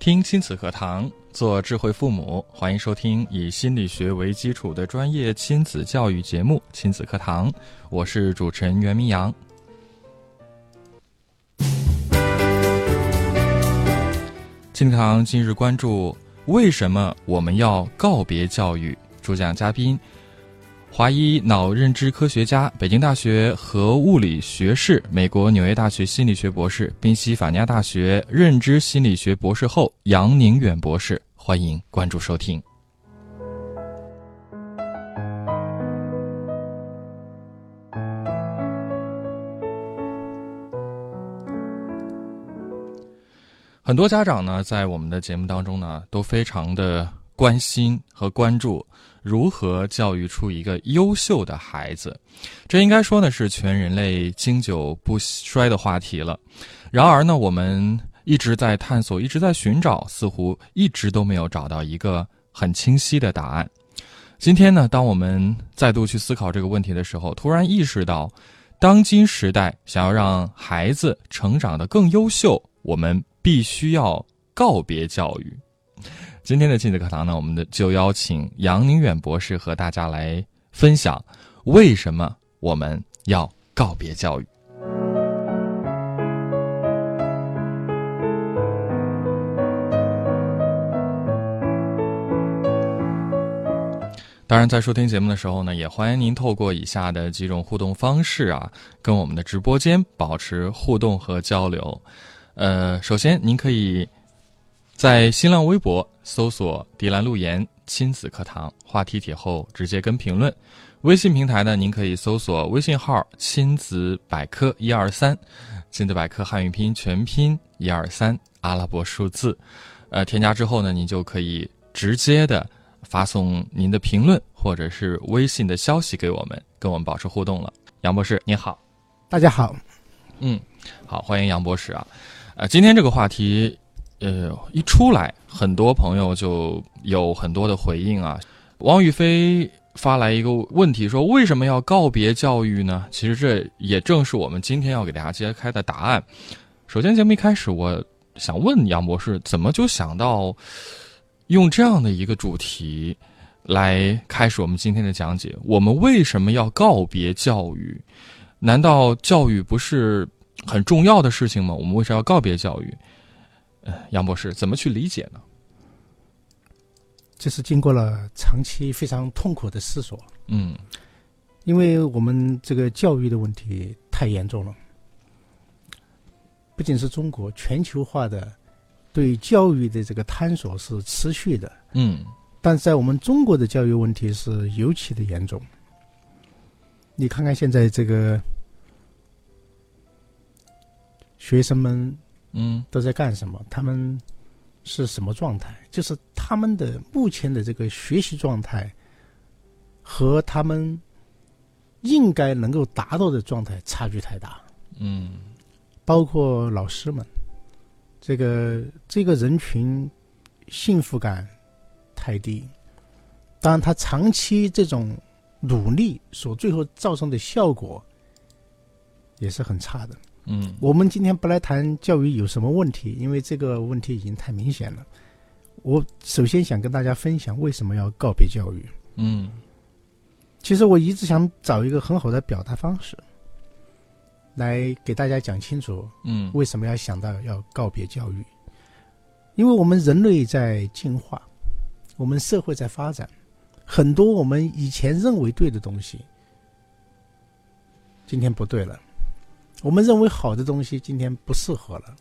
听亲子课堂，做智慧父母，欢迎收听以心理学为基础的专业亲子教育节目《亲子课堂》，我是主持人袁明阳。亲子课堂今日关注：为什么我们要告别教育？主讲嘉宾。华医脑认知科学家、北京大学核物理学士、美国纽约大学心理学博士、宾夕法尼亚大学认知心理学博士后杨宁远博士，欢迎关注收听。很多家长呢，在我们的节目当中呢，都非常的关心和关注。如何教育出一个优秀的孩子？这应该说呢是全人类经久不衰的话题了。然而呢，我们一直在探索，一直在寻找，似乎一直都没有找到一个很清晰的答案。今天呢，当我们再度去思考这个问题的时候，突然意识到，当今时代想要让孩子成长得更优秀，我们必须要告别教育。今天的亲子课堂呢，我们的就邀请杨宁远博士和大家来分享为什么我们要告别教育。当然，在收听节目的时候呢，也欢迎您透过以下的几种互动方式啊，跟我们的直播间保持互动和交流。呃，首先您可以。在新浪微博搜索“迪兰路言亲子课堂”话题帖后，直接跟评论。微信平台呢，您可以搜索微信号“亲子百科一二三”，亲子百科汉语拼音全拼一二三阿拉伯数字。呃，添加之后呢，您就可以直接的发送您的评论或者是微信的消息给我们，跟我们保持互动了。杨博士，你好。大家好。嗯，好，欢迎杨博士啊。呃，今天这个话题。呃，一出来，很多朋友就有很多的回应啊。王宇飞发来一个问题，说为什么要告别教育呢？其实这也正是我们今天要给大家揭开的答案。首先，节目一开始，我想问杨博士，怎么就想到用这样的一个主题来开始我们今天的讲解？我们为什么要告别教育？难道教育不是很重要的事情吗？我们为啥要告别教育？杨博士怎么去理解呢？这是经过了长期非常痛苦的思索。嗯，因为我们这个教育的问题太严重了，不仅是中国，全球化的对教育的这个探索是持续的。嗯，但是在我们中国的教育问题是尤其的严重。你看看现在这个学生们。嗯，都在干什么？他们是什么状态？就是他们的目前的这个学习状态和他们应该能够达到的状态差距太大。嗯，包括老师们，这个这个人群幸福感太低。当然，他长期这种努力所最后造成的效果也是很差的。嗯，我们今天不来谈教育有什么问题，因为这个问题已经太明显了。我首先想跟大家分享为什么要告别教育。嗯，其实我一直想找一个很好的表达方式，来给大家讲清楚。嗯，为什么要想到要告别教育？因为我们人类在进化，我们社会在发展，很多我们以前认为对的东西，今天不对了。我们认为好的东西今天不适合了。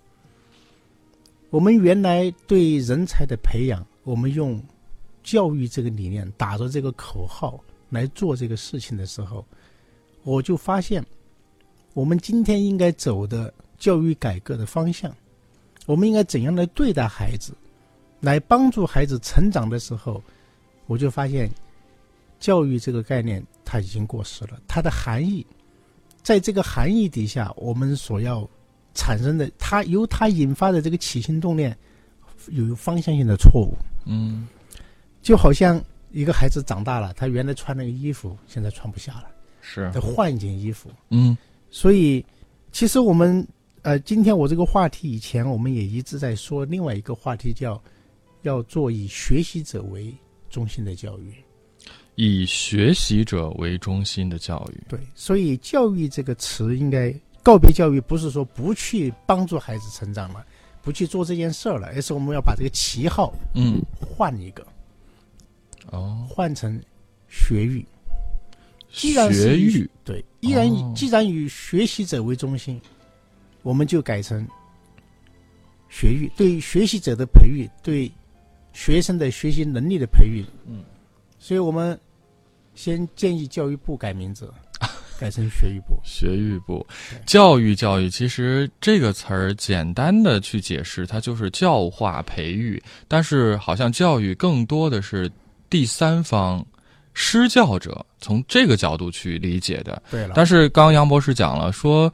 我们原来对人才的培养，我们用教育这个理念打着这个口号来做这个事情的时候，我就发现，我们今天应该走的教育改革的方向，我们应该怎样来对待孩子，来帮助孩子成长的时候，我就发现，教育这个概念它已经过时了，它的含义，在这个含义底下，我们所要产生的，它由它引发的这个起心动念，有方向性的错误。嗯就好像一个孩子长大了，他原来穿那个衣服，现在穿不下了，是得换一件衣服。嗯所以，其实我们呃，今天我这个话题以前我们也一直在说另外一个话题，叫要做以学习者为中心的教育。以学习者为中心的教育。对，所以教育这个词应该告别教育，不是说不去帮助孩子成长了，不去做这件事儿了，而是我们要把这个旗号嗯换一个，哦，换成学育。既然学育对，依然以哦既然以学习者为中心，我们就改成学育，对学习者的培育，对学生的学习能力的培育。嗯，所以我们先建议教育部改名字，改成学育部。学育部，教育教育，其实这个词儿简单的去解释，它就是教化培育，但是好像教育更多的是第三方施教者从这个角度去理解的。对了，但是刚刚杨博士讲了，说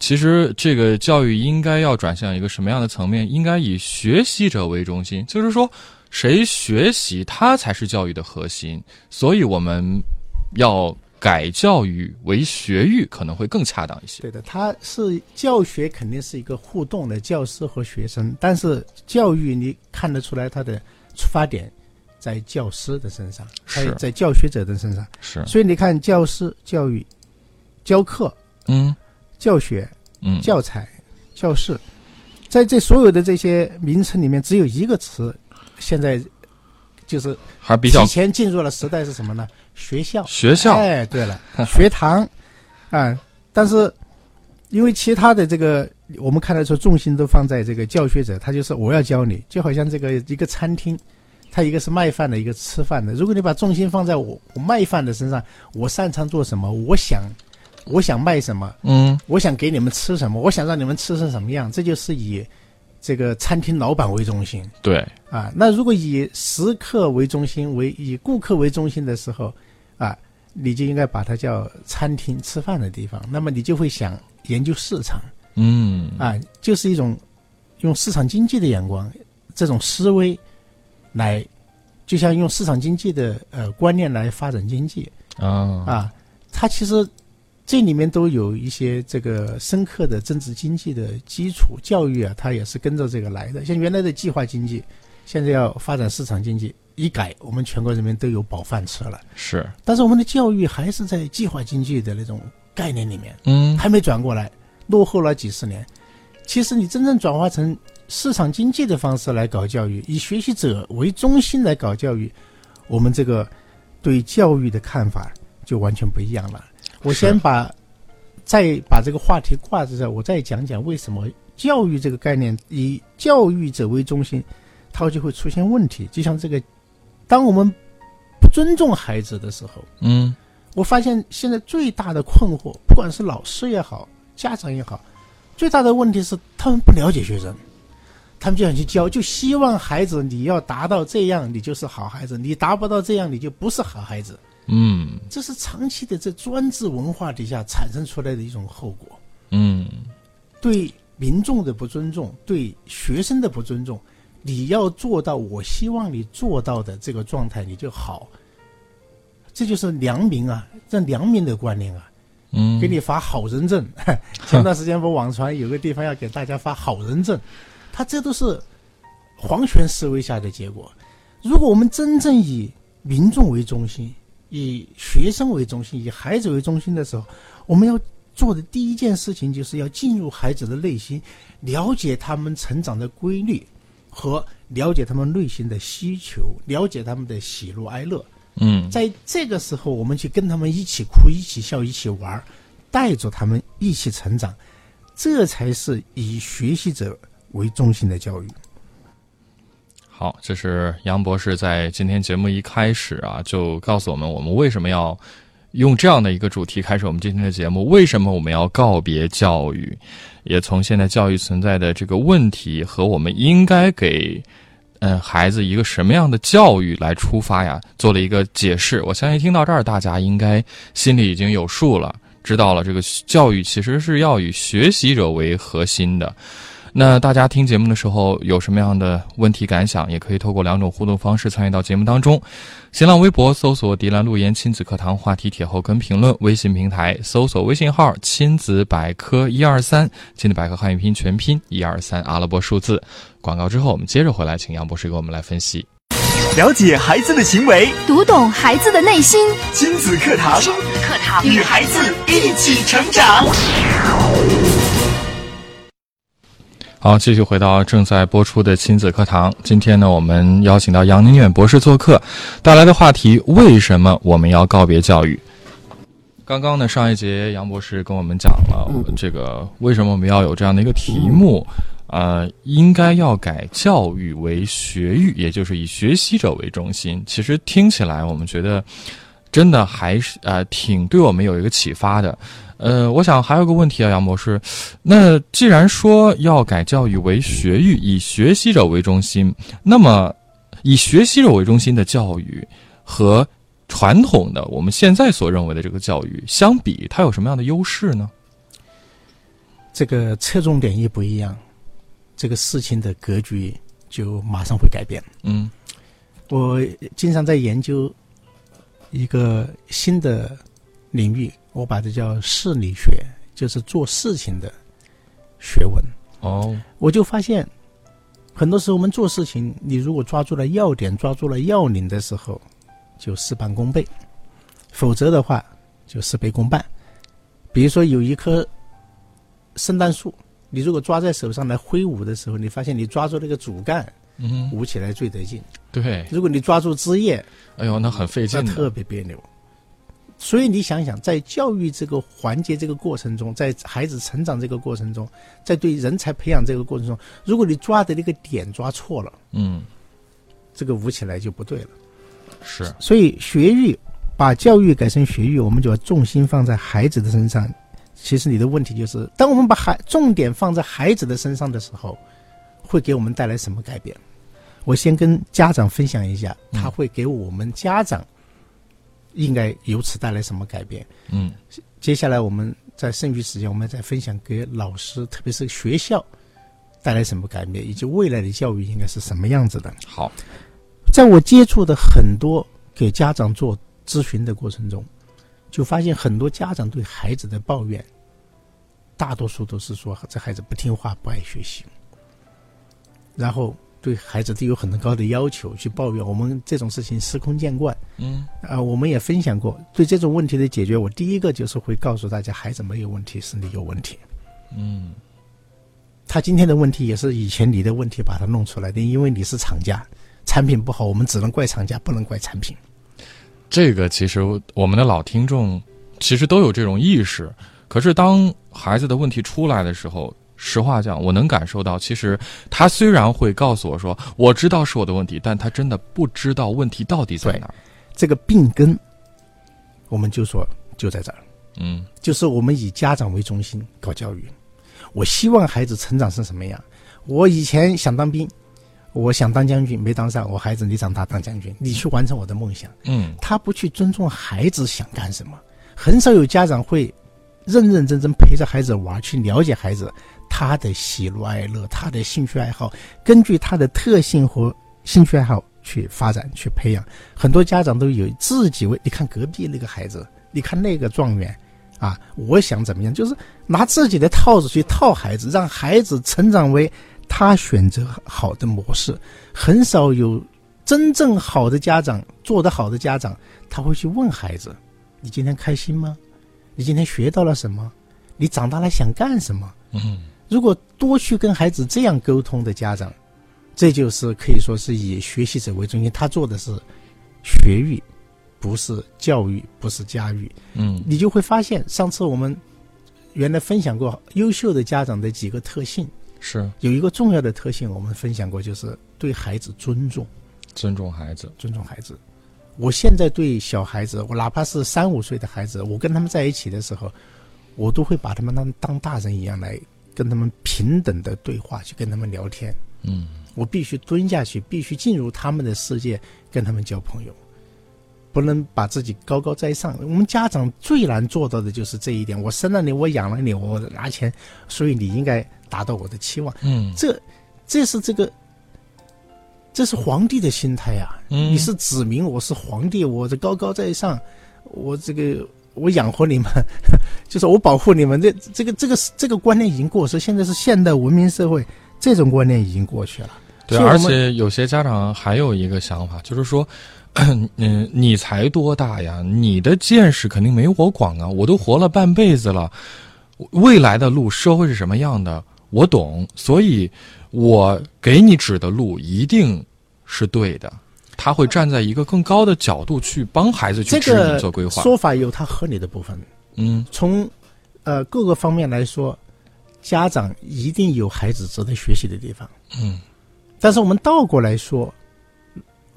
其实这个教育应该要转向一个什么样的层面？应该以学习者为中心，就是说谁学习，他才是教育的核心。所以我们要改教育为学育，可能会更恰当一些。对的，它是教学肯定是一个互动的教师和学生，但是教育你看得出来它的出发点在教师的身上，是在在教学者的身上。是，所以你看，教师教育、教课、嗯教学、嗯，教材、教室，在这所有的这些名称里面，只有一个词，现在就是还比较提前进入了时代是什么呢？学校。学校，哎，对了，学堂，啊，但是因为其他的这个，我们看得出重心都放在这个教学者，他就是我要教你，就好像这个一个餐厅，他一个是卖饭的，一个吃饭的。如果你把重心放在我我卖饭的身上，我擅长做什么，我想我想卖什么，嗯我想给你们吃什么，我想让你们吃成什么样，这就是以这个餐厅老板为中心。对，啊，那如果以食客为中心，为以顾客为中心的时候，啊，你就应该把它叫餐厅吃饭的地方。那么你就会想研究市场嗯啊，就是一种用市场经济的眼光，这种思维来，就像用市场经济的呃观念来发展经济啊啊。它其实这里面都有一些这个深刻的政治经济的基础，教育啊，它也是跟着这个来的。像原来的计划经济，现在要发展市场经济，一改，我们全国人民都有饱饭吃了。是，但是我们的教育还是在计划经济的那种概念里面，嗯还没转过来，落后了几十年。其实你真正转化成市场经济的方式来搞教育，以学习者为中心来搞教育，我们这个对教育的看法就完全不一样了。我先把再把这个话题挂在这，我再讲讲为什么教育这个概念以教育者为中心，它就会出现问题。就像这个，当我们不尊重孩子的时候，嗯我发现现在最大的困惑，不管是老师也好，家长也好，最大的问题是他们不了解学生，他们就想去教，就希望孩子你要达到这样，你就是好孩子；你达不到这样，你就不是好孩子。嗯这是长期的在专制文化底下产生出来的一种后果，嗯对民众的不尊重，对学生的不尊重。你要做到我希望你做到的这个状态，你就好。这就是良民啊，这良民的观念啊。嗯，给你发好人证。前段时间不网传有个地方要给大家发好人证，他这都是皇权思维下的结果。如果我们真正以民众为中心，以学生为中心，以孩子为中心的时候，我们要做的第一件事情就是要进入孩子的内心，了解他们成长的规律和了解他们内心的需求，了解他们的喜怒哀乐。嗯在这个时候，我们去跟他们一起哭、一起笑、一起玩儿，带着他们一起成长，这才是以学习者为中心的教育。好，这是杨博士在今天节目一开始啊，就告诉我们，我们为什么要用这样的一个主题开始我们今天的节目，为什么我们要告别教育，也从现在教育存在的这个问题和我们应该给嗯孩子一个什么样的教育来出发呀，做了一个解释。我相信听到这儿，大家应该心里已经有数了，知道了这个教育其实是要以学习者为核心的。那大家听节目的时候有什么样的问题感想，也可以透过两种互动方式参与到节目当中。新浪微博搜索“迪兰路言亲子课堂”话题帖后跟评论，微信平台搜索微信号“亲子百科一二三”，亲子百科汉语拼音全拼一二三阿拉伯数字。广告之后，我们接着回来，请杨博士给我们来分析。了解孩子的行为，读懂孩子的内心。亲子课堂，亲子课堂，与孩子一起成长。好，继续回到正在播出的亲子课堂。今天呢，我们邀请到杨宁远博士做客，带来的话题：为什么我们要告别教育？刚刚呢，上一节杨博士跟我们讲了这个为什么我们要有这样的一个题目，呃，应该要改教育为学育，也就是以学习者为中心。其实听起来，我们觉得真的还是呃挺对我们有一个启发的。呃，我想还有个问题啊，杨博士，那既然说要改教育为学育，以学习者为中心，那么以学习者为中心的教育和传统的我们现在所认为的这个教育相比，它有什么样的优势呢？这个侧重点一不一样，这个事情的格局就马上会改变。嗯，我经常在研究一个新的领域。我把这叫事理学，就是做事情的学问。哦，我就发现，很多时候我们做事情，你如果抓住了要点，抓住了要领的时候，就事半功倍；否则的话，就事倍功半。比如说有一棵圣诞树，你如果抓在手上来挥舞的时候，你发现你抓住那个主干，嗯，舞起来最得劲。对。如果你抓住枝叶，哎呦，那很费劲，特别别扭。所以你想想，在教育这个环节、这个过程中，在孩子成长这个过程中，在对人才培养这个过程中，如果你抓的那个点抓错了，嗯，这个舞起来就不对了。是。所以学育，把教育改成学育，我们就要重心放在孩子的身上。其实你的问题就是，当我们把孩重点放在孩子的身上的时候，会给我们带来什么改变？我先跟家长分享一下，他会给我们家长。应该由此带来什么改变？嗯，接下来我们在剩余时间，我们再分享给老师，特别是学校带来什么改变，以及未来的教育应该是什么样子的。好，在我接触的很多给家长做咨询的过程中，就发现很多家长对孩子的抱怨，大多数都是说这孩子不听话、不爱学习，然后。对孩子都有很高的要求，去抱怨我们这种事情司空见惯。嗯，啊，我们也分享过对这种问题的解决。我第一个就是会告诉大家，孩子没有问题，是你有问题。嗯，他今天的问题也是以前你的问题把他弄出来的，因为你是厂家，产品不好，我们只能怪厂家，不能怪产品。这个其实我们的老听众其实都有这种意识，可是当孩子的问题出来的时候。实话讲，我能感受到，其实他虽然会告诉我说，我知道是我的问题，但他真的不知道问题到底在哪。这个病根，我们就说就在这儿。嗯，就是我们以家长为中心搞教育。我希望孩子成长成什么样？我以前想当兵，我想当将军，没当上。我孩子，你长大当将军，你去完成我的梦想。嗯，他不去尊重孩子想干什么，很少有家长会认认真真陪着孩子玩，去了解孩子。他的喜怒哀乐，他的兴趣爱好，根据他的特性和兴趣爱好去发展、去培养。很多家长都有自己为，你看隔壁那个孩子，你看那个状元，啊，我想怎么样，就是拿自己的套子去套孩子，让孩子成长为他选择好的模式。很少有真正好的家长，做得好的家长，他会去问孩子：“你今天开心吗？你今天学到了什么？你长大了想干什么？”嗯。如果多去跟孩子这样沟通的家长，这就是可以说是以学习者为中心，他做的是学育，不是教育，不是家育。嗯，你就会发现，上次我们原来分享过优秀的家长的几个特性，是有一个重要的特性，我们分享过，就是对孩子尊重，尊重孩子，尊重孩子。我现在对小孩子，我哪怕是三五岁的孩子，我跟他们在一起的时候，我都会把他们当当大人一样来。跟他们平等的对话，去跟他们聊天。嗯，我必须蹲下去，必须进入他们的世界，跟他们交朋友，不能把自己高高在上。我们家长最难做到的就是这一点。我生了你，我养了你，我拿钱，所以你应该达到我的期望。嗯这，这是这个，这是皇帝的心态呀、嗯你是子民，我是皇帝，我这高高在上，我这个我养活你们，就是我保护你们。这这个这个这个观念已经过时，现在是现代文明社会，这种观念已经过去了。对，而且有些家长还有一个想法，就是说，嗯，你才多大呀？你的见识肯定没我广啊！我都活了半辈子了，未来的路，社会是什么样的，我懂，所以我给你指的路一定是对的。他会站在一个更高的角度去帮孩子去制定做规划。说法有他合理的部分，嗯从呃各个方面来说，家长一定有孩子值得学习的地方。嗯但是我们倒过来说，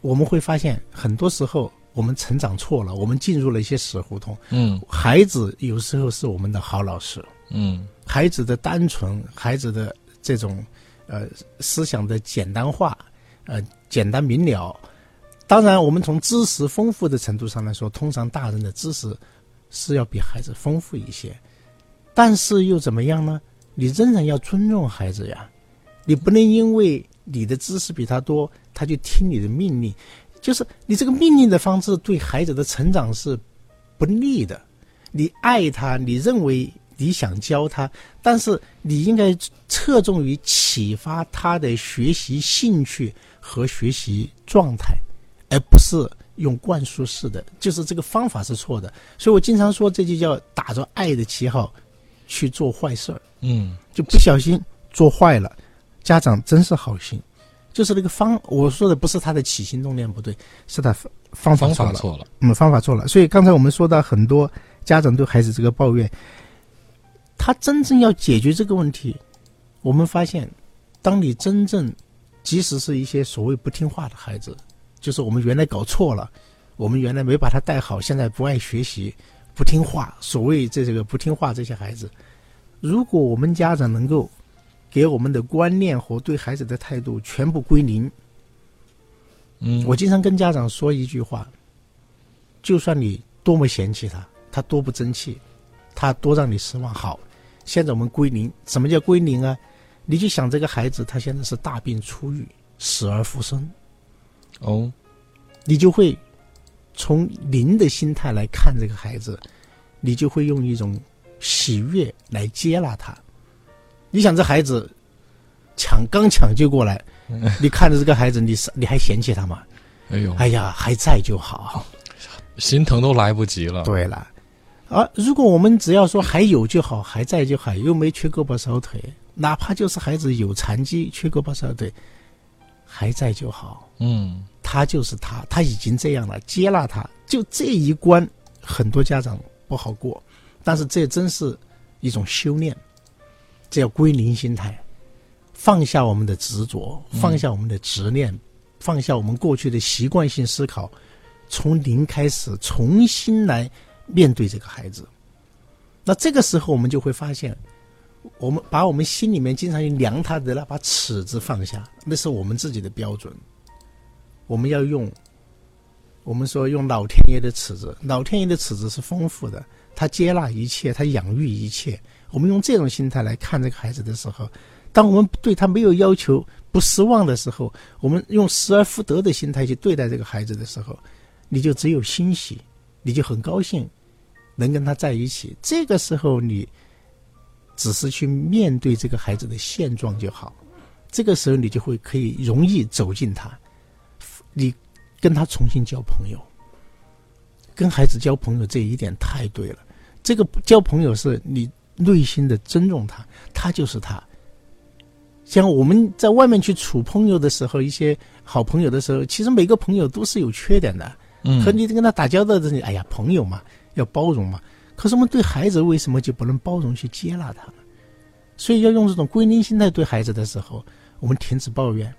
我们会发现很多时候我们成长错了，我们进入了一些死胡同。嗯孩子有时候是我们的好老师，嗯孩子的单纯，孩子的这种呃思想的简单化，呃简单明了。当然，我们从知识丰富的程度上来说，通常大人的知识是要比孩子丰富一些，但是又怎么样呢？你仍然要尊重孩子呀，你不能因为你的知识比他多，他就听你的命令，就是你这个命令的方式对孩子的成长是不利的。你爱他，你认为你想教他，但是你应该侧重于启发他的学习兴趣和学习状态，而不是用灌输式的，就是这个方法是错的。所以我经常说，这就叫打着爱的旗号去做坏事儿，嗯就不小心做坏了。家长真是好心，就是那个方，我说的不是他的起心动念不对，是他方方法错了。错了。嗯，方法错了。所以刚才我们说到很多家长对孩子这个抱怨，他真正要解决这个问题，我们发现，当你真正，即使是一些所谓不听话的孩子，就是我们原来搞错了，我们原来没把他带好，现在不爱学习，不听话，所谓这这个不听话这些孩子，如果我们家长能够给我们的观念和对孩子的态度全部归零，嗯，我经常跟家长说一句话：就算你多么嫌弃他，他多不争气，他多让你失望，好，现在我们归零。什么叫归零啊？你就想这个孩子，他现在是大病初愈，死而复生，哦，你就会从零的心态来看这个孩子，你就会用一种喜悦来接纳他。你想这孩子抢刚抢救过来，你看着这个孩子，你是你还嫌弃他吗？哎呦，哎呀，还在就好。心疼都来不及了。对了，啊如果我们只要说还有就好，还在就好，又没缺胳膊少腿，哪怕就是孩子有残疾、缺胳膊少腿，还在就好。嗯。他就是他，他已经这样了，接纳他，就这一关，很多家长不好过，但是这真是一种修炼，这叫归零心态，放下我们的执着，放下我们的执念，放下我们过去的习惯性思考，从零开始，重新来面对这个孩子。那这个时候，我们就会发现，我们把我们心里面经常量他的那把尺子放下，那是我们自己的标准。我们要用，我们说用老天爷的尺子，老天爷的尺子是丰富的，他接纳一切，他养育一切。我们用这种心态来看这个孩子的时候，当我们对他没有要求、不失望的时候，我们用失而复得的心态去对待这个孩子的时候，你就只有欣喜，你就很高兴，能跟他在一起。这个时候，你只是去面对这个孩子的现状就好。这个时候，你就会可以容易走进他。你跟他重新交朋友，跟孩子交朋友这一点太对了。这个交朋友是你内心的尊重他，他就是他。像我们在外面去处朋友的时候，一些好朋友的时候，其实每个朋友都是有缺点的。嗯，和你跟他打交道的时候，哎呀，朋友嘛，要包容嘛。可是我们对孩子为什么就不能包容去接纳他呢？所以要用这种归零心态对孩子的时候，我们停止抱怨，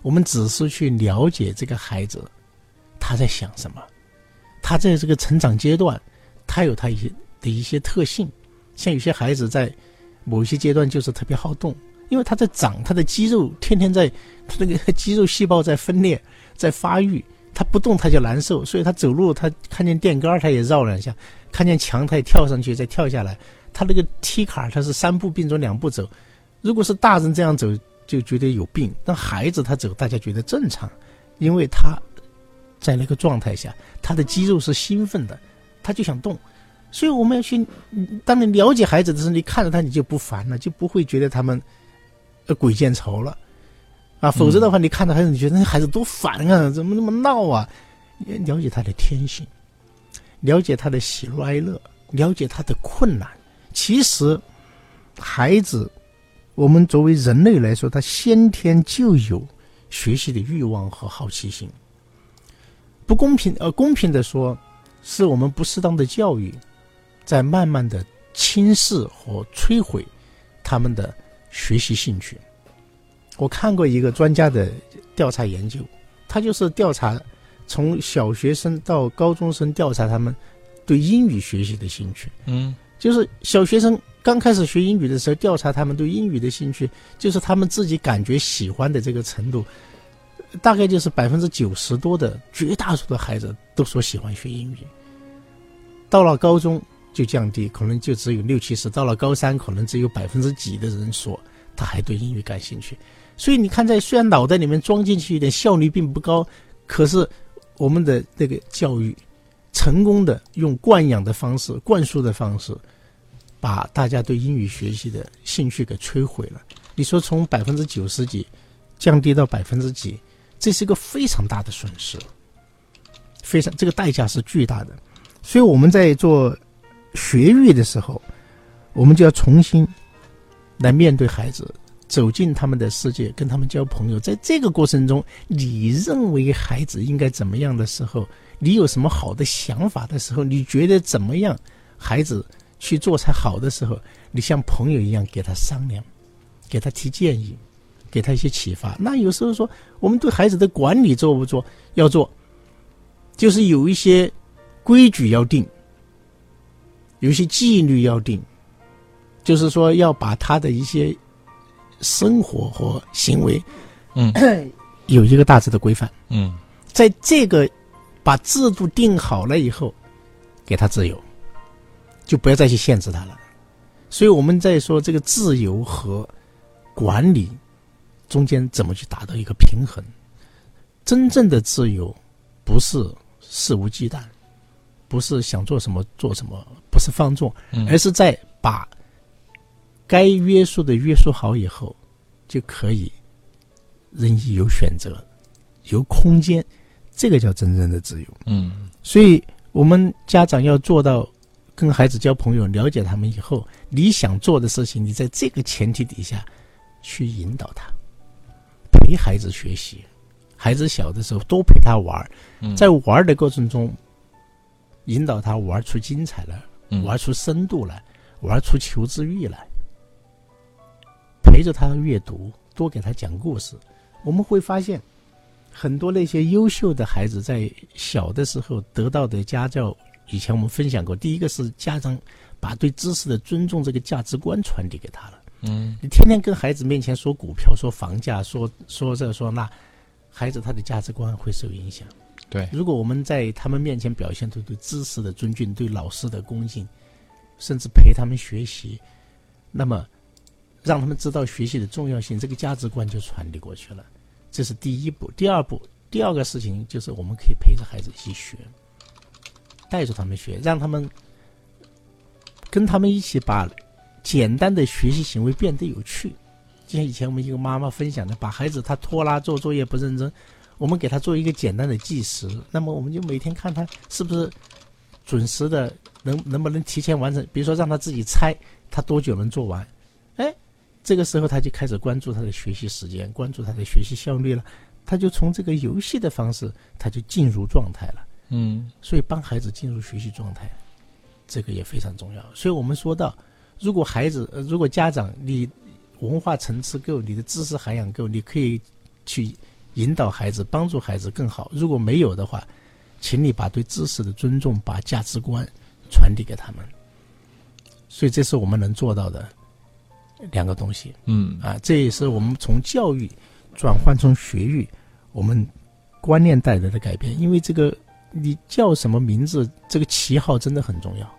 我们只是去了解这个孩子他在想什么，他在这个成长阶段，他有他一些的一些特性。像有些孩子在某一些阶段就是特别好动，因为他在长，他的肌肉天天在，他那个肌肉细胞在分裂，在发育，他不动他就难受，所以他走路他看见电杆他也绕两下，看见墙他也跳上去再跳下来，他那个踢卡他是三步并作两步走，如果是大人这样走就觉得有病，但孩子他走大家觉得正常，因为他在那个状态下，他的肌肉是兴奋的，他就想动。所以我们要去，当你了解孩子的时候，你看着他你就不烦了，就不会觉得他们呃鬼见愁了，啊，否则的话，你看到孩子，你觉得那孩子多烦啊，怎么那么闹啊？了解他的天性，了解他的喜怒哀乐，了解他的困难。其实，孩子，我们作为人类来说，他先天就有学习的欲望和好奇心。不公平，呃，公平的说，是我们不适当的教育。在慢慢的侵蚀和摧毁他们的学习兴趣。我看过一个专家的调查研究，他就是调查从小学生到高中生，调查他们对英语学习的兴趣。嗯，就是小学生刚开始学英语的时候，调查他们对英语的兴趣，就是他们自己感觉喜欢的这个程度，大概就是百分之九十多的绝大多数的孩子都说喜欢学英语。到了高中。就降低，可能就只有六七十。到了高三，可能只有百分之几的人说他还对英语感兴趣。所以你看，在虽然脑袋里面装进去一点，效率并不高，可是我们的那个教育成功的用惯养的方式、灌输的方式，把大家对英语学习的兴趣给摧毁了。你说从百分之九十几降低到百分之几，这是一个非常大的损失，非常这个代价是巨大的。所以我们在做。学育的时候，我们就要重新来面对孩子，走进他们的世界，跟他们交朋友。在这个过程中，你认为孩子应该怎么样的时候，你有什么好的想法的时候，你觉得怎么样孩子去做才好的时候，你像朋友一样给他商量，给他提建议，给他一些启发。那有时候说，我们对孩子的管理做不做？要做，就是有一些规矩要定。有些纪律要定，就是说要把他的一些生活和行为，嗯，有一个大致的规范。嗯，在这个把制度定好了以后，给他自由，就不要再去限制他了。所以我们在说这个自由和管理中间怎么去达到一个平衡。真正的自由不是肆无忌惮。不是想做什么做什么，不是放纵，而是在把该约束的约束好以后，就可以任意有选择，有空间，这个叫真正的自由。嗯，所以我们家长要做到跟孩子交朋友，了解他们以后，你想做的事情，你在这个前提底下去引导他，陪孩子学习。孩子小的时候多陪他玩，在玩的过程中。引导他玩出精彩来，玩出深度来，玩出求知欲来。陪着他阅读，多给他讲故事。我们会发现，很多那些优秀的孩子在小的时候得到的家教，以前我们分享过。第一个是家长把对知识的尊重这个价值观传递给他了。嗯，你天天跟孩子面前说股票、说房价、说说这说那，孩子他的价值观会受影响。对，如果我们在他们面前表现出对知识的尊敬、对老师的恭敬，甚至陪他们学习，那么让他们知道学习的重要性，这个价值观就传递过去了。这是第一步。第二步，第二个事情就是我们可以陪着孩子一起学，带着他们学，让他们跟他们一起把简单的学习行为变得有趣。就像以前我们一个妈妈分享的，把孩子他拖拉做作业不认真。我们给他做一个简单的计时，那么我们就每天看他是不是准时的，能能不能提前完成。比如说让他自己猜他多久能做完，这个时候他就开始关注他的学习时间，关注他的学习效率了。他就从这个游戏的方式，他就进入状态了。嗯，所以帮孩子进入学习状态，这个也非常重要。所以我们说到，如果孩子，如果家长你文化层次够，你的知识涵养够，你可以去。引导孩子，帮助孩子更好。如果没有的话，请你把对知识的尊重、把价值观传递给他们。所以，这是我们能做到的两个东西嗯啊，这也是我们从教育转换成学育，我们观念带来的改变。因为这个你叫什么名字，这个旗号真的很重要。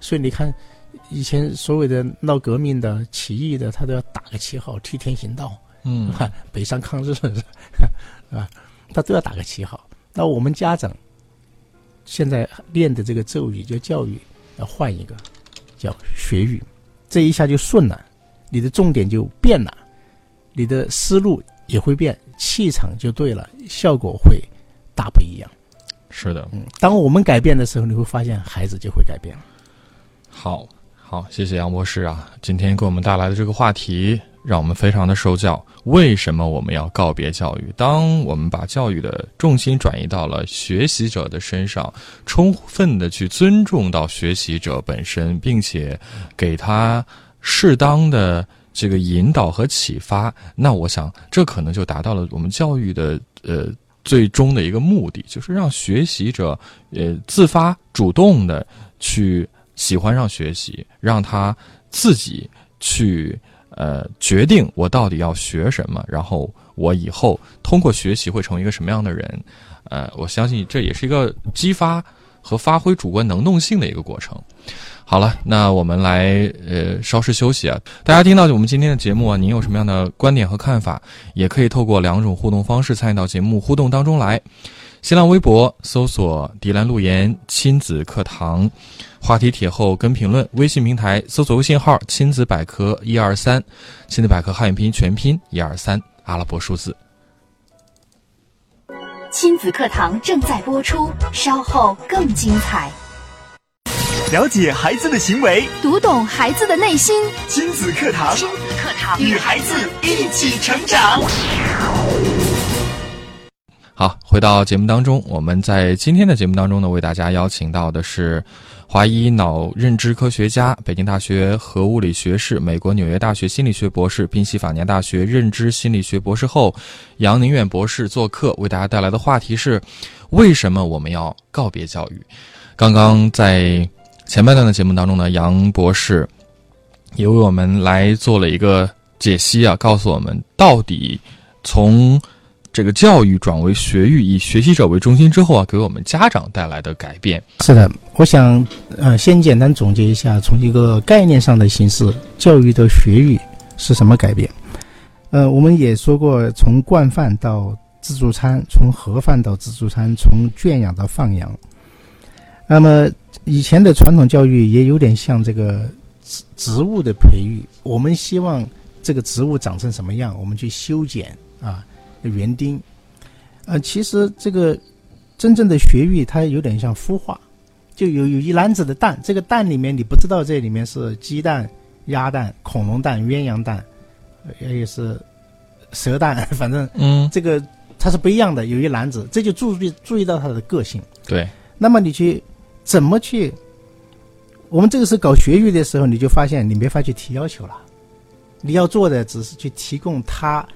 所以你看，以前所谓的闹革命的、起义的，他都要打个旗号，替天行道。嗯啊，北上抗日是吧？他都要打个旗号。那我们家长现在练的这个咒语叫教育，要换一个叫学育，这一下就顺了，你的重点就变了，你的思路也会变，气场就对了，效果会大不一样。是的，嗯，当我们改变的时候，你会发现孩子就会改变了。好，好，谢谢杨博士啊，今天给我们带来的这个话题，让我们非常的受教。为什么我们要告别教育？当我们把教育的重心转移到了学习者的身上，充分的去尊重到学习者本身，并且给他适当的这个引导和启发，那我想这可能就达到了我们教育的呃最终的一个目的，就是让学习者呃自发主动的去喜欢上学习，让他自己去呃决定我到底要学什么，然后我以后通过学习会成为一个什么样的人。呃，我相信这也是一个激发和发挥主观能动性的一个过程。好了，那我们来呃稍事休息啊。大家听到我们今天的节目啊，您有什么样的观点和看法，也可以透过两种互动方式参与到节目互动当中来。新浪微博搜索“迪兰路言亲子课堂”，话题帖后跟评论；微信平台搜索微信号“亲子百科一二三”，亲子百科汉语拼音全拼一二三阿拉伯数字。亲子课堂正在播出，稍后更精彩。了解孩子的行为，读懂孩子的内心，亲子课堂亲子课堂与孩子一起成长。好，回到节目当中，我们在今天的节目当中呢，为大家邀请到的是华医脑认知科学家、北京大学核物理学士、美国纽约大学心理学博士、宾夕法尼亚大学认知心理学博士后杨宁远博士做客，为大家带来的话题是：为什么我们要告别教育？刚刚在前半段的节目当中呢，杨博士也为我们来做了一个解析啊，告诉我们到底从这个教育转为学育，以学习者为中心之后啊，给我们家长带来的改变。是的，我想呃，先简单总结一下，从一个概念上的形式，教育的学育是什么改变？呃，我们也说过，从惯饭到自助餐，从盒饭到自助餐，从圈养到放养。那么以前的传统教育也有点像这个植植物的培育，我们希望这个植物长成什么样，我们去修剪啊，园丁。呃，其实这个真正的学育，它有点像孵化，就有有一篮子的蛋，这个蛋里面你不知道这里面是鸡蛋、鸭蛋、恐龙蛋、鸳鸯蛋，呃也是蛇蛋，反正嗯，这个它是不一样的，有一篮子，这就注意注意到它的个性。对，那么你去怎么去？我们这个是搞学育的时候，你就发现你没法去提要求了。你要做的只是去提供他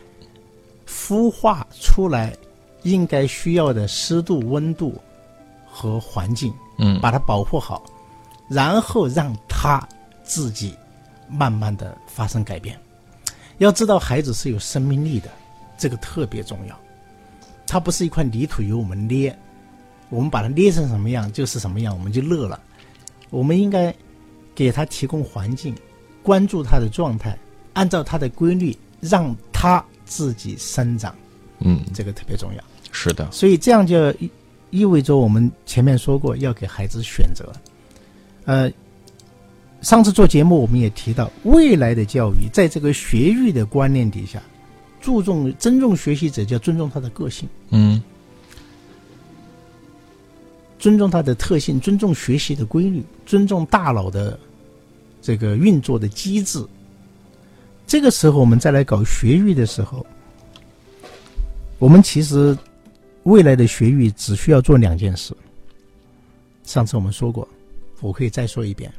孵化出来应该需要的湿度、温度和环境，嗯，把它保护好，然后让他自己慢慢的发生改变。要知道，孩子是有生命力的，这个特别重要。它不是一块泥土由我们捏，我们把它捏成什么样就是什么样，我们就乐了。我们应该给他提供环境，关注他的状态，按照他的规律，让他自己生长，嗯，这个特别重要。是的，所以这样就意意味着我们前面说过要给孩子选择。呃，上次做节目我们也提到，未来的教育在这个学育的观念底下，注重尊重学习者，就要尊重他的个性，嗯尊重它的特性，尊重学习的规律，尊重大脑的这个运作的机制。这个时候，我们再来搞学育的时候，我们其实未来的学育只需要做两件事。上次我们说过，我可以再说一遍，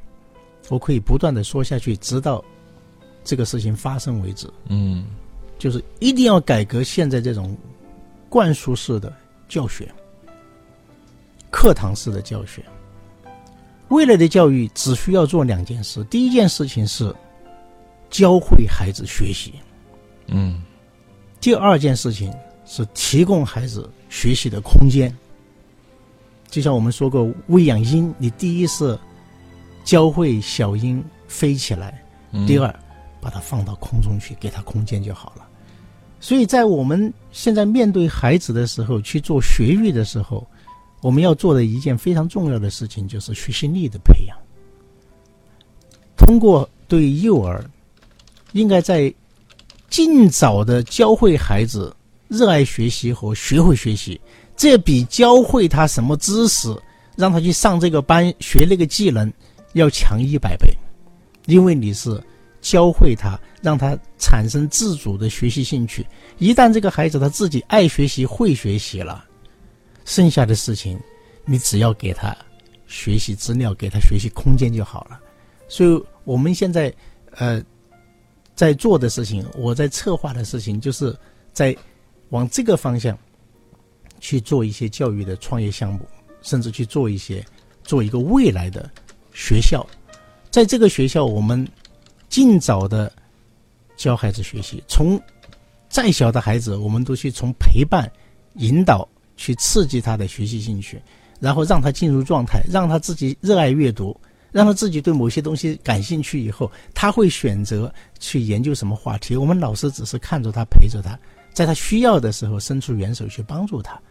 我可以不断的说下去，直到这个事情发生为止。嗯就是一定要改革现在这种灌输式的教学、课堂式的教学。未来的教育只需要做两件事：第一件事情是教会孩子学习。嗯第二件事情是提供孩子学习的空间。就像我们说过，喂养鹰，你第一是教会小鹰飞起来，嗯，第二把它放到空中去，给它空间就好了。所以在我们现在面对孩子的时候，去做学育的时候，我们要做的一件非常重要的事情就是学习力的培养。通过对幼儿，应该在尽早的教会孩子热爱学习和学会学习，这比教会他什么知识，让他去上这个班学那个技能要强一百倍，因为你是教会他，让他产生自主的学习兴趣。一旦这个孩子他自己爱学习、会学习了，剩下的事情你只要给他学习资料，给他学习空间就好了。所以我们现在呃在做的事情，我在策划的事情，就是在往这个方向去做一些教育的创业项目，甚至去做一些做一个未来的学校。在这个学校，我们尽早的教孩子学习，从再小的孩子，我们都去从陪伴、引导去刺激他的学习兴趣，然后让他进入状态，让他自己热爱阅读。让他自己对某些东西感兴趣以后，他会选择去研究什么话题。我们老师只是看着他，陪着他，在他需要的时候伸出援手去帮助他。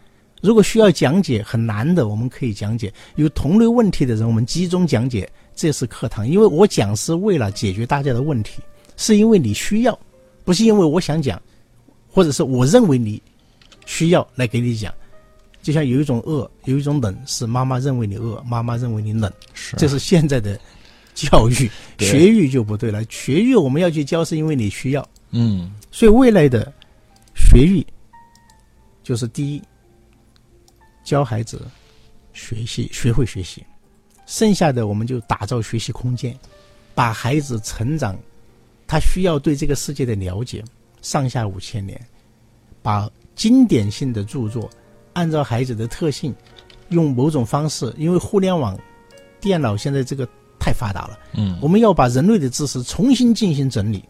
如果需要讲解很难的，我们可以讲解；有同类问题的人，我们集中讲解。这是课堂，因为我讲是为了解决大家的问题，是因为你需要，不是因为我想讲，或者是我认为你需要来给你讲。就像有一种饿，有一种冷，是妈妈认为你饿，妈妈认为你冷。是这是现在的教育，学育就不对了。学育我们要去教，是因为你需要。嗯所以未来的学育，就是第一，教孩子学习，学会学习，剩下的我们就打造学习空间，把孩子成长，他需要对这个世界的了解，上下五千年，把经典性的著作，按照孩子的特性，用某种方式，因为互联网、电脑现在这个太发达了。嗯我们要把人类的知识重新进行整理，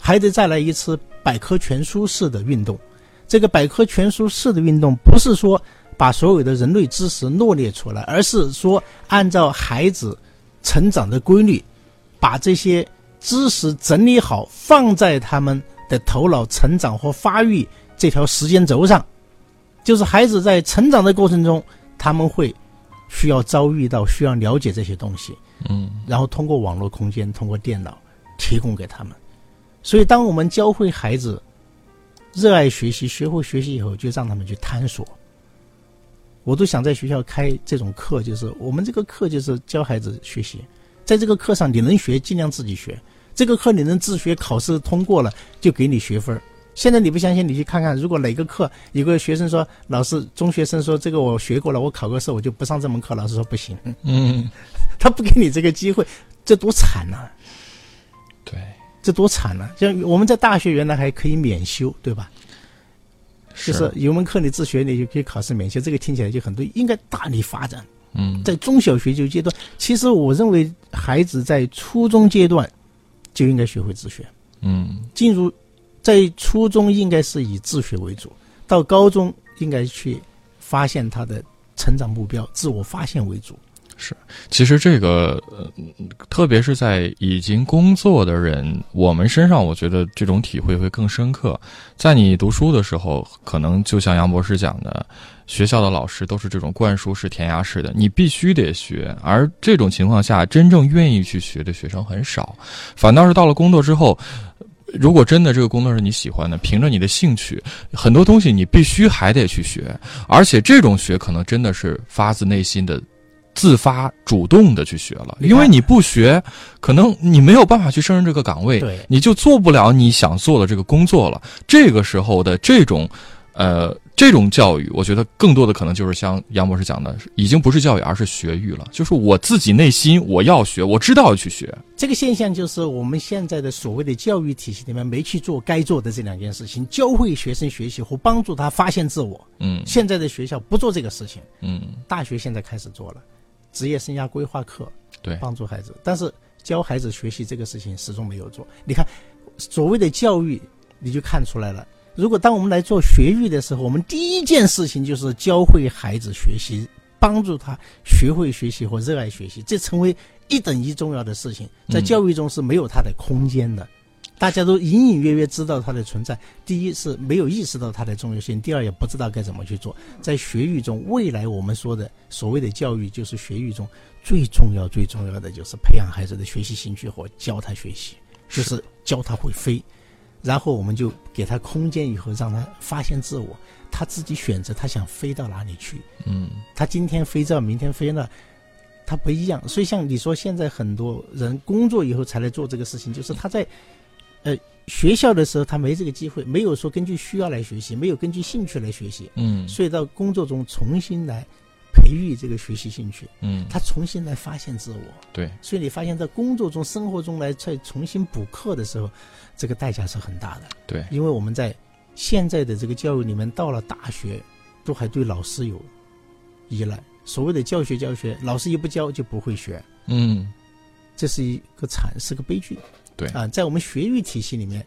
还得再来一次百科全书式的运动。这个百科全书式的运动，不是说把所有的人类知识罗列出来，而是说按照孩子成长的规律，把这些知识整理好，放在他们的头脑成长和发育这条时间轴上。就是孩子在成长的过程中，他们会需要遭遇到，需要了解这些东西。嗯然后通过网络空间，通过电脑提供给他们。所以，当我们教会孩子热爱学习、学会学习以后，就让他们去探索。我都想在学校开这种课，就是我们这个课就是教孩子学习，在这个课上你能学，尽量自己学。这个课你能自学，考试通过了就给你学分儿。现在你不相信，你去看看，如果哪个课有个学生说，老师中学生说这个我学过了，我考个试我就不上这门课，老师说不行，嗯，他不给你这个机会，这多惨呐、对，这多惨呐、像我们在大学原来还可以免修，对吧？就是有门课你自学，你就可以考试免修，这个听起来就很对，应该大力发展。嗯。在中小学就阶段，其实我认为孩子在初中阶段就应该学会自学，嗯。进入在初中应该是以自学为主，到高中应该去发现他的成长目标，自我发现为主。是其实这个，呃，特别是在已经工作的人，我们身上，我觉得这种体会会更深刻。在你读书的时候，可能就像杨博士讲的，学校的老师都是这种灌输式、填鸭式的，你必须得学。而这种情况下，真正愿意去学的学生很少，反倒是到了工作之后。如果真的这个工作是你喜欢的，凭着你的兴趣，很多东西你必须还得去学，而且这种学可能真的是发自内心的自发主动的去学了，因为你不学，可能你没有办法去胜任这个岗位，你就做不了你想做的这个工作了。这个时候的这种，呃，这种教育，我觉得更多的可能就是像杨博士讲的，已经不是教育，而是学育了。就是我自己内心我要学，我知道要去学。这个现象就是我们现在的所谓的教育体系里面没去做该做的这两件事情，教会学生学习和帮助他发现自我。嗯现在的学校不做这个事情，嗯，大学现在开始做了，职业生涯规划课对，帮助孩子，但是教孩子学习这个事情始终没有做。你看，所谓的教育，你就看出来了。如果当我们来做学育的时候，我们第一件事情就是教会孩子学习，帮助他学会学习和热爱学习，这成为一等一重要的事情。在教育中是没有它的空间的，大家都隐隐约约知道它的存在。第一是没有意识到它的重要性，第二也不知道该怎么去做。在学育中，未来我们说的所谓的教育，就是学育中最重要、最重要的就是培养孩子的学习兴趣和教他学习，就是教他会飞。然后我们就给他空间，以后让他发现自我，他自己选择他想飞到哪里去。嗯，他今天飞这，明天飞那，他不一样。所以像你说，现在很多人工作以后才来做这个事情，就是他在呃学校的时候他没这个机会，没有说根据需要来学习，没有根据兴趣来学习。嗯，所以到工作中重新来培育这个学习兴趣。嗯，他重新来发现自我。对，所以你发现，在工作中、生活中来再重新补课的时候。这个代价是很大的，对，因为我们在现在的这个教育里面，到了大学，都还对老师有依赖。所谓的教学教学，老师一不教就不会学，嗯，这是一个惨，是个悲剧。对啊，在我们学育体系里面，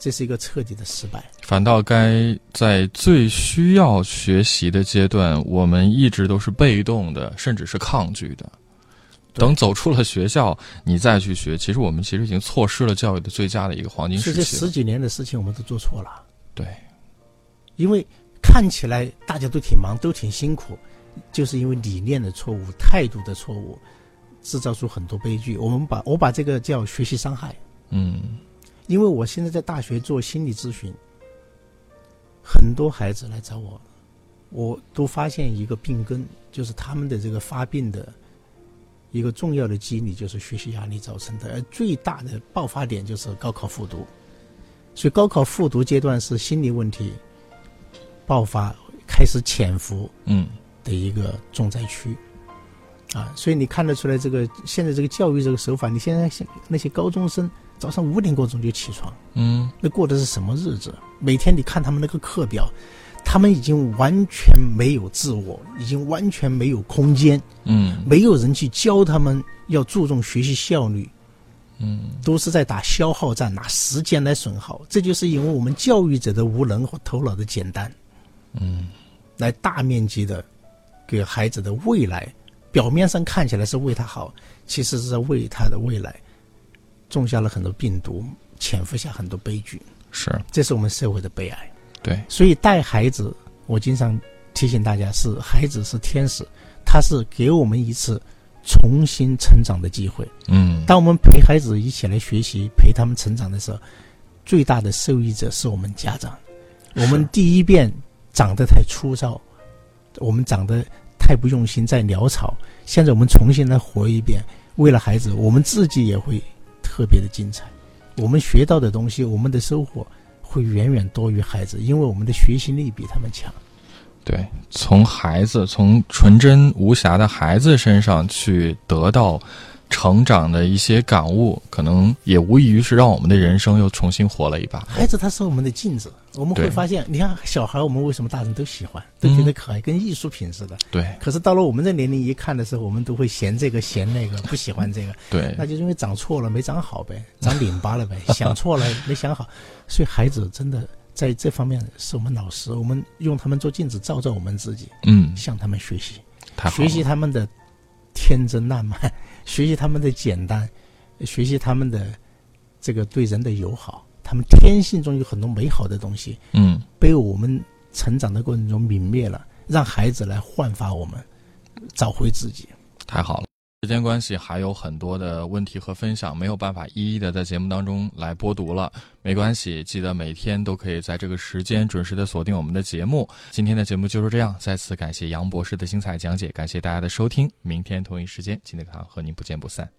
这是一个彻底的失败。反倒该在最需要学习的阶段，我们一直都是被动的，甚至是抗拒的。等走出了学校，你再去学，其实我们其实已经错失了教育的最佳的一个黄金时期。这十几年的事情，我们都做错了。对，因为看起来大家都挺忙，都挺辛苦，就是因为理念的错误、态度的错误，制造出很多悲剧。我们把我把这个叫学习伤害。嗯，因为我现在在大学做心理咨询，很多孩子来找我，我都发现一个病根，就是他们的这个发病的。一个重要的机理就是学习压力造成的，而最大的爆发点就是高考复读，所以高考复读阶段是心理问题爆发开始潜伏嗯的一个重灾区啊，所以你看得出来，这个现在这个教育这个手法，你现在那些高中生早上五点多钟就起床，嗯，那过的是什么日子？每天你看他们那个课表。他们已经完全没有自我，已经完全没有空间，嗯，没有人去教他们要注重学习效率，嗯，都是在打消耗战，拿时间来损耗。这就是因为我们教育者的无能和头脑的简单，嗯，来大面积的给孩子的未来，表面上看起来是为他好，其实是在为他的未来种下了很多病毒，潜伏下很多悲剧。是，这是我们社会的悲哀。对，所以带孩子，我经常提醒大家，是孩子是天使，他是给我们一次重新成长的机会。嗯，当我们陪孩子一起来学习，陪他们成长的时候，最大的受益者是我们家长。我们第一遍长得太粗糙，我们长得太不用心，在潦草。现在我们重新来活一遍，为了孩子，我们自己也会特别的精彩。我们学到的东西，我们的收获。会远远多于孩子，因为我们的学习力比他们强。对，从孩子，从纯真无瑕的孩子身上去得到。成长的一些感悟，可能也无异于是让我们的人生又重新活了一把。孩子他是我们的镜子，我们会发现，你看小孩，我们为什么大人都喜欢，都觉得可爱，跟艺术品似的。对。可是到了我们这年龄一看的时候，我们都会嫌这个嫌那个，不喜欢这个。对。那就因为长错了，没长好呗，长拧巴了呗，想错了没想好。所以孩子真的在这方面是我们老师，我们用他们做镜子照照我们自己。嗯。向他们学习，学习他们的天真烂漫。学习他们的简单，学习他们的这个对人的友好，他们天性中有很多美好的东西，嗯，被我们成长的过程中泯灭了，让孩子来焕发我们，找回自己。太好了，时间关系还有很多的问题和分享没有办法一一的在节目当中来播读了，没关系，记得每天都可以在这个时间准时的锁定我们的节目。今天的节目就是这样，再次感谢杨博士的精彩讲解，感谢大家的收听，明天同一时间，金德堂和您不见不散。